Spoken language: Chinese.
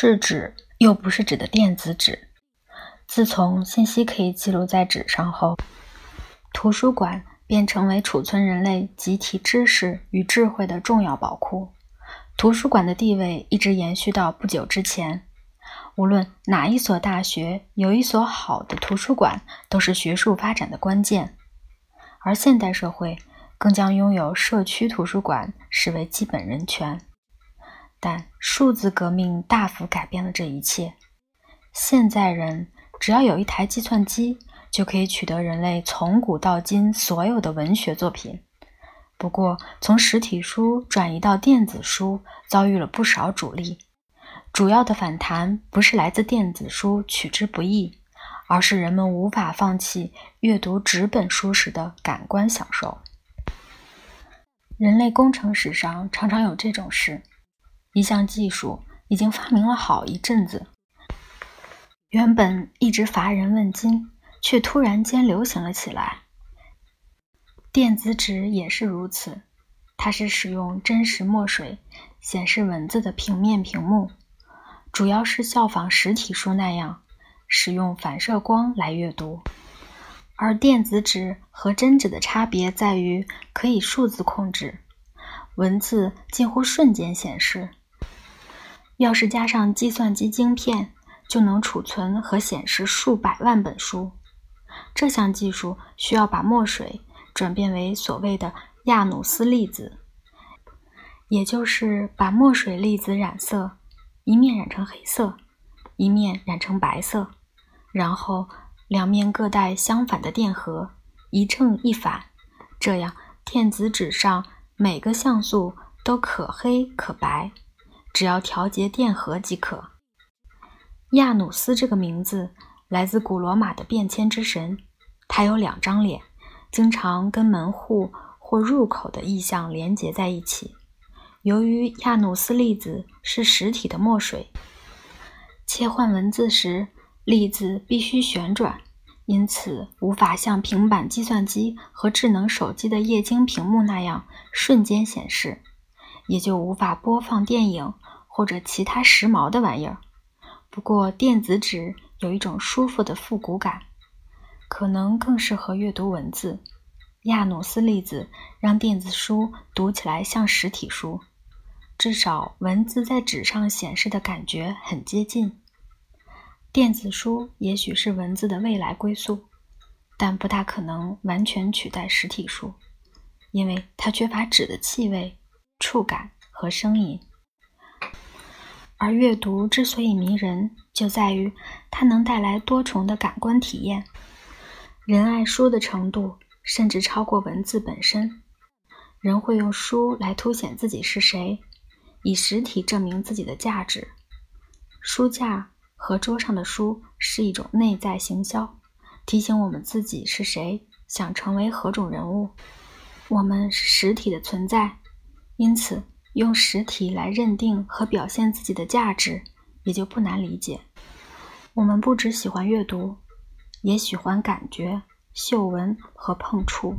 是纸，又不是指的电子纸。自从信息可以记录在纸上后，图书馆便成为储存人类集体知识与智慧的重要宝库。图书馆的地位一直延续到不久之前。无论哪一所大学有一所好的图书馆，都是学术发展的关键。而现代社会更将拥有社区图书馆视为基本人权。但数字革命大幅改变了这一切。现在人只要有一台计算机，就可以取得人类从古到今所有的文学作品。不过，从实体书转移到电子书，遭遇了不少阻力。主要的反弹不是来自电子书取之不易，而是人们无法放弃阅读纸本书时的感官享受。人类工程史上常常有这种事。一项技术已经发明了好一阵子，原本一直乏人问津，却突然间流行了起来。电子纸也是如此，它是使用真实墨水显示文字的平面屏幕，主要是效仿实体书那样使用反射光来阅读。而电子纸和真纸的差别在于可以数字控制，文字近乎瞬间显示。要是加上计算机晶片，就能储存和显示数百万本书。这项技术需要把墨水转变为所谓的亚努斯粒子，也就是把墨水粒子染色，一面染成黑色，一面染成白色，然后两面各带相反的电荷，一正一反，这样电子纸上每个像素都可黑可白。只要调节电荷即可。亚努斯这个名字来自古罗马的变迁之神，他有两张脸，经常跟门户或入口的意象连接在一起。由于亚努斯粒子是实体的墨水，切换文字时粒子必须旋转，因此无法像平板计算机和智能手机的液晶屏幕那样瞬间显示，也就无法播放电影。或者其他时髦的玩意儿。不过，电子纸有一种舒服的复古感，可能更适合阅读文字。亚努斯粒子让电子书读起来像实体书，至少文字在纸上显示的感觉很接近。电子书也许是文字的未来归宿，但不大可能完全取代实体书，因为它缺乏纸的气味、触感和声音。而阅读之所以迷人，就在于它能带来多重的感官体验。人爱书的程度甚至超过文字本身。人会用书来凸显自己是谁，以实体证明自己的价值。书架和桌上的书是一种内在行销，提醒我们自己是谁，想成为何种人物。我们是实体的存在，因此。用实体来认定和表现自己的价值，也就不难理解。我们不只喜欢阅读，也喜欢感觉、嗅闻和碰触。